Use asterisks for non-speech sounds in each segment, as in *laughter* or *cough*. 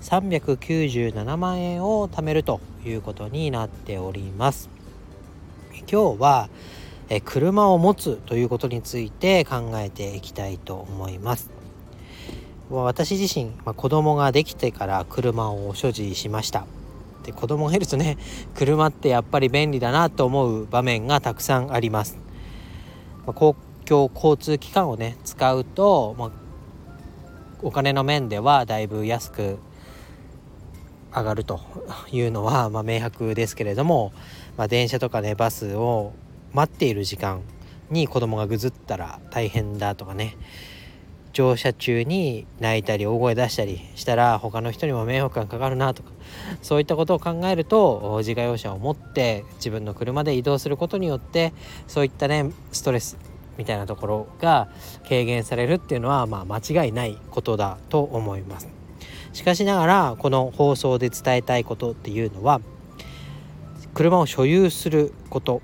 397万円を貯めるということになっております。今日は車を持つということについて考えていきたいと思います。私自身、まあ、子供ができてから車を所持しました。で子供がいるとね *laughs* 車ってやっぱり便利だなと思う場面がたくさんあります、まあ、公共交通機関をね使うと、まあ、お金の面ではだいぶ安く上がるというのは、*laughs* まあ、明白ですけれども、まあ、電車とかねバスを待っている時間に子供がぐずったら大変だとかね乗車中に泣いたり大声出したりしたら他の人にも迷惑がかかるなとかそういったことを考えると自家用車を持って自分の車で移動することによってそういったねストレスみたいなところが軽減されるっていうのはまあ間違いないことだと思います。しかしながらこの放送で伝えたいことっていうのは車を所有すること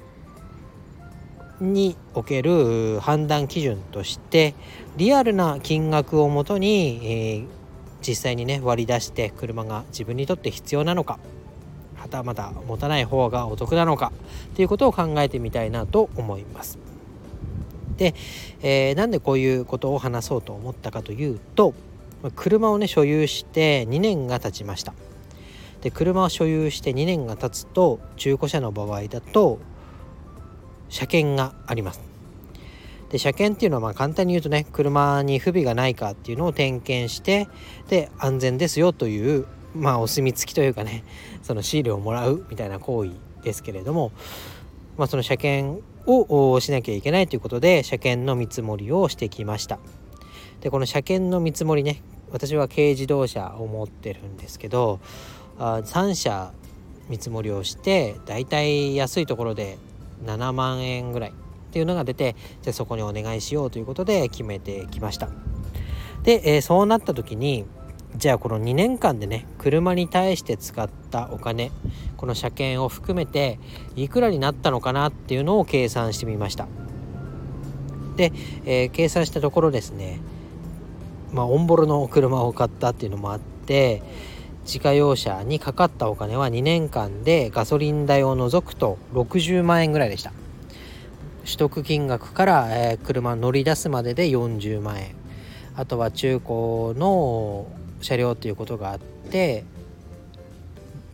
における判断基準としてリアルな金額をもとに、えー、実際にね割り出して車が自分にとって必要なのかはたまた持たない方がお得なのかということを考えてみたいなと思います。で、えー、なんでこういうことを話そうと思ったかというと車をね所有して2年が経ちました。で車を所有して2年が経つと中古車の場合だと車検があります。で車検っていうのはまあ簡単に言うとね車に不備がないかっていうのを点検してで安全ですよというまあお墨付きというかねそのシールをもらうみたいな行為ですけれども、まあ、その車検をしなきゃいけないということで車検の見積もりをしてきました。でこの車検の見積もりね私は軽自動車を持ってるんですけどあ3社見積もりをしてだいたい安いところで7万円ぐらいっていうのが出てじゃあそこにお願いしようということで決めてきました。で、えー、そうなった時にじゃあこの2年間でね車に対して使ったお金この車検を含めていくらになったのかなっていうのを計算してみました。で、えー、計算したところですねまあオンボロの車を買ったっていうのもあって自家用車にかかったお金は2年間でガソリン代を除くと60万円ぐらいでした。取得金額から、えー、車乗り出すまでで40万円。あとは中古の車両ということがあって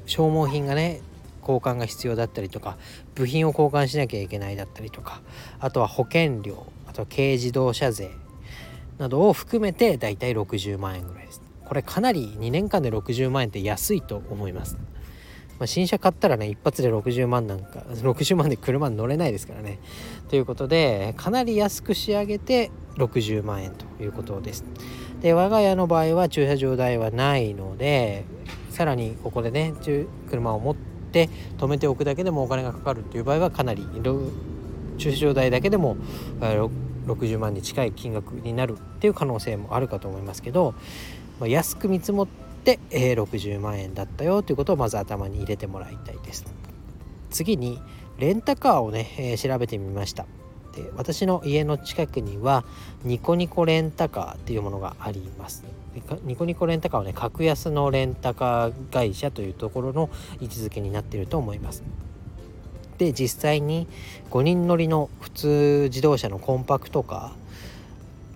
消耗品がね交換が必要だったりとか部品を交換しなきゃいけないだったりとかあとは保険料あとは軽自動車税。などを含めてだいたい60万円ぐらいですこれかなり2年間で60万円って安いと思います。まあ、新車買ったらね一発で60万なんか *laughs* 60万で車に乗れないですからね。ということでかなり安く仕上げて60万円ということです。で我が家の場合は駐車場代はないのでさらにここでね車を持って止めておくだけでもお金がかかるっていう場合はかなり駐車場代だけでも60万に近い金額になるっていう可能性もあるかと思いますけどまあ、安く見積もって、えー、60万円だったよということをまず頭に入れてもらいたいです。次にレンタカーをね、えー、調べてみました。で私の家の近くにはニコニコレンタカーっていうものがあります。ニコニコレンタカーはね格安のレンタカー会社というところの位置づけになっていると思います。で実際に5人乗りの普通自動車のコンパクトカ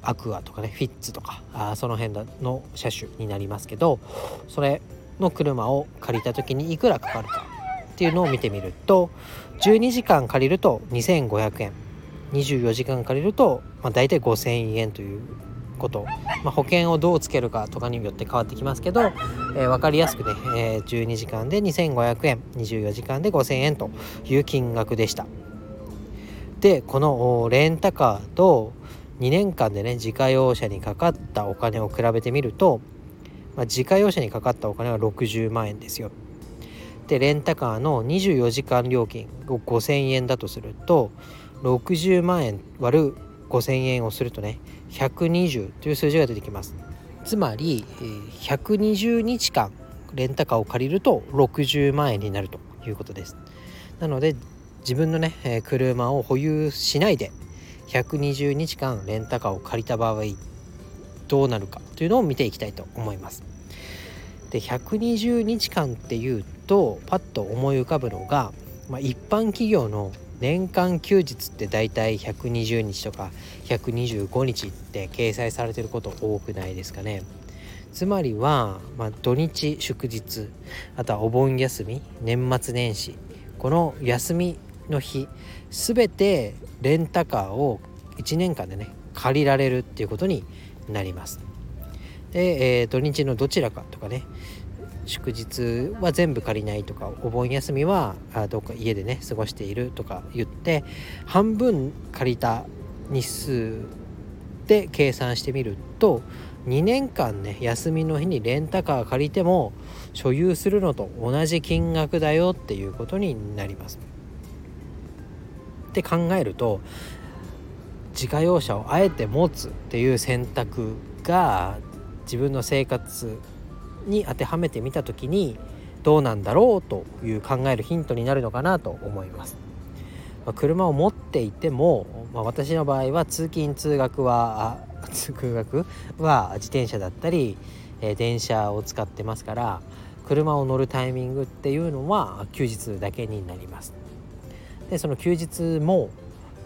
ーアクアとかねフィッツとかあその辺の車種になりますけどそれの車を借りた時にいくらかかるかっていうのを見てみると12時間借りると2500円24時間借りると、まあ、大体5000円ということ、まあ、保険をどうつけるかとかによって変わってきますけど、えー、分かりやすくね、えー、12時間で2500円24時間で5000円という金額でした。でこのレンタカーと2年間でね自家用車にかかったお金を比べてみると、まあ、自家用車にかかったお金は60万円ですよ。でレンタカーの24時間料金を5000円だとすると60万円割る5000円をするとね120という数字が出てきます。つまり120日間レンタカーを借りると60万円になるということです。なので自分のね車を保有しないで120日間レンタカーを借りた場合どうなるかというのを見ていきたいと思います。で120日間っていうとパッと思い浮かぶのが、まあ、一般企業の年間休日ってだいたい120日とか125日って掲載されてること多くないですかね。つまりは、まあ、土日祝日あとはお盆休み年末年始この休みの日全てレンタカーを1年間でね借りられるっていうことになります。で、えー、土日のどちらかとかね祝日は全部借りないとかお盆休みはあどっか家でね過ごしているとか言って半分借りた日数で計算してみると2年間ね休みの日にレンタカー借りても所有するのと同じ金額だよっていうことになります。って考えると自家用車をあえて持つっていう選択が自分の生活に当てはめてみた時にどうなんだろうという考えるヒントになるのかなと思います。まあ、車を持っていても、まあ、私の場合は通勤通学は通学？は自転車だったり、えー、電車を使ってますから車を乗るタイミングっていうのは休日だけになります。でその休日も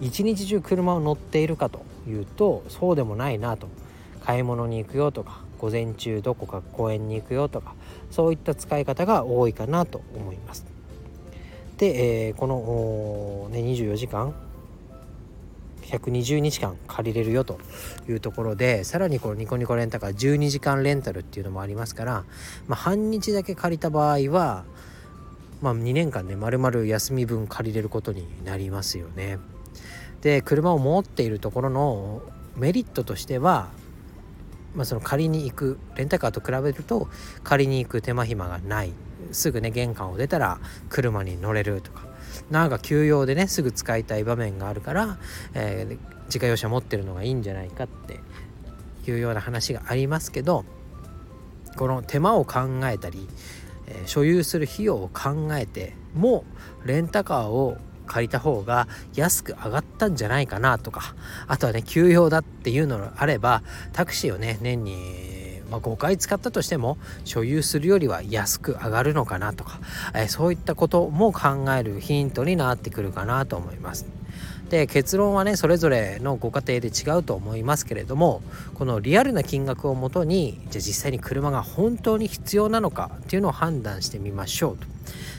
一日中車を乗っているかというとそうでもないなと買い物に行くよとか午前中どこか公園に行くよとかそういった使い方が多いかなと思います。で、えー、この、ね、24時間120日間借りれるよというところでさらにこのニコニコレンタカー12時間レンタルっていうのもありますから、まあ、半日だけ借りた場合は、まあ、2年間ね丸々休み分借りれることになりますよね。で車を持っているところのメリットとしてはまあ、その借りに行くレンタカーと比べると借りに行く手間暇がない。すぐね玄関を出たら車に乗れるとか。なんか休養でねすぐ使いたい場面があるから、えー、自家用車持ってるのがいいんじゃないかっていうような話がありますけどこの手間を考えたり、えー、所有する費用を考えてもレンタカーを借りた方が安く上がったんじゃないかなとかあとはね休養だっていうのがあればタクシーをね年にまあ、5回使ったとしても所有するよりは安く上がるのかなとか、えそういったことも考えるヒントになってくるかなと思います。で結論はねそれぞれのご家庭で違うと思いますけれどもこのリアルな金額をもとにじゃあ実際に車が本当に必要なのかっていうのを判断してみましょうと。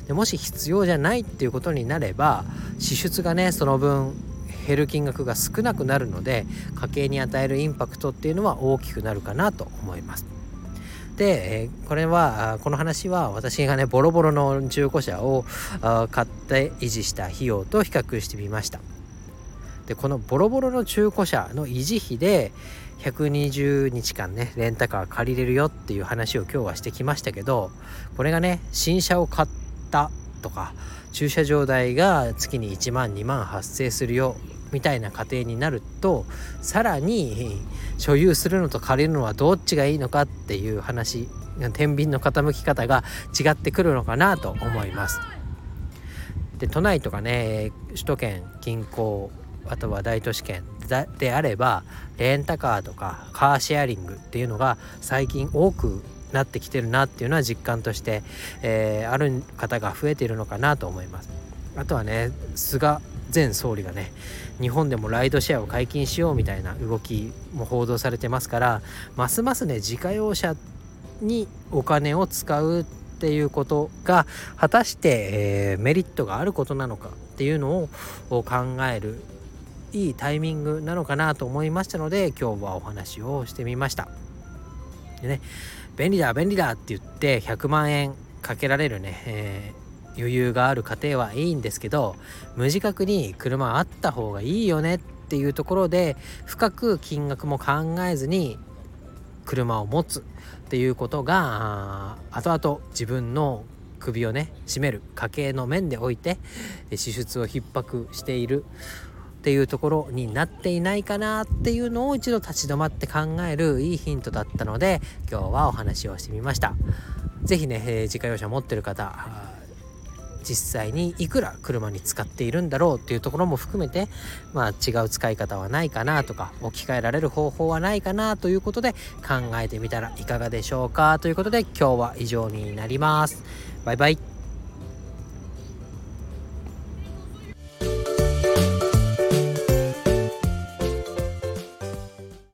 でもし必要じゃないっていうことになれば支出がねその分減る金額が少なくなるので家計に与えるインパクトっていうのは大きくなるかなと思います。でこれはこの話は私がねボロボロの中古車を買って維持した費用と比較してみましたでこのボロボロの中古車の維持費で120日間ねレンタカー借りれるよっていう話を今日はしてきましたけどこれがね新車を買ったとか駐車場代が月に1万2万発生するよみたいな家庭になるとさらに所有するのと借りるのはどっちがいいのかっていう話天秤の傾き方が違ってくるのかなと思います。で都内とかね首都圏近郊あとは大都市圏であればレンタカーとかカーシェアリングっていうのが最近多くなってきてるなっていうのは実感として、えー、ある方が増えているのかなと思います。あとはね菅前総理がね日本でもライドシェアを解禁しようみたいな動きも報道されてますからますますね自家用車にお金を使うっていうことが果たして、えー、メリットがあることなのかっていうのを考えるいいタイミングなのかなと思いましたので今日はお話をしてみました。でね便利だ便利だって言って100万円かけられるね、えー、余裕がある家庭はいいんですけど無自覚に車あった方がいいよねっていうところで深く金額も考えずに車を持つっていうことが後々自分の首をね絞める家計の面でおいて支出を逼迫しているっていうところになっていないかなっていうのを一度立ち止まって考えるいいヒントだったので今日はお話をしてみました。是非ね、えー、自家用車持ってる方実際にいくら車に使っているんだろうっていうところも含めてまあ違う使い方はないかなとか置き換えられる方法はないかなということで考えてみたらいかがでしょうかということで今日は以上になります。バイバイ。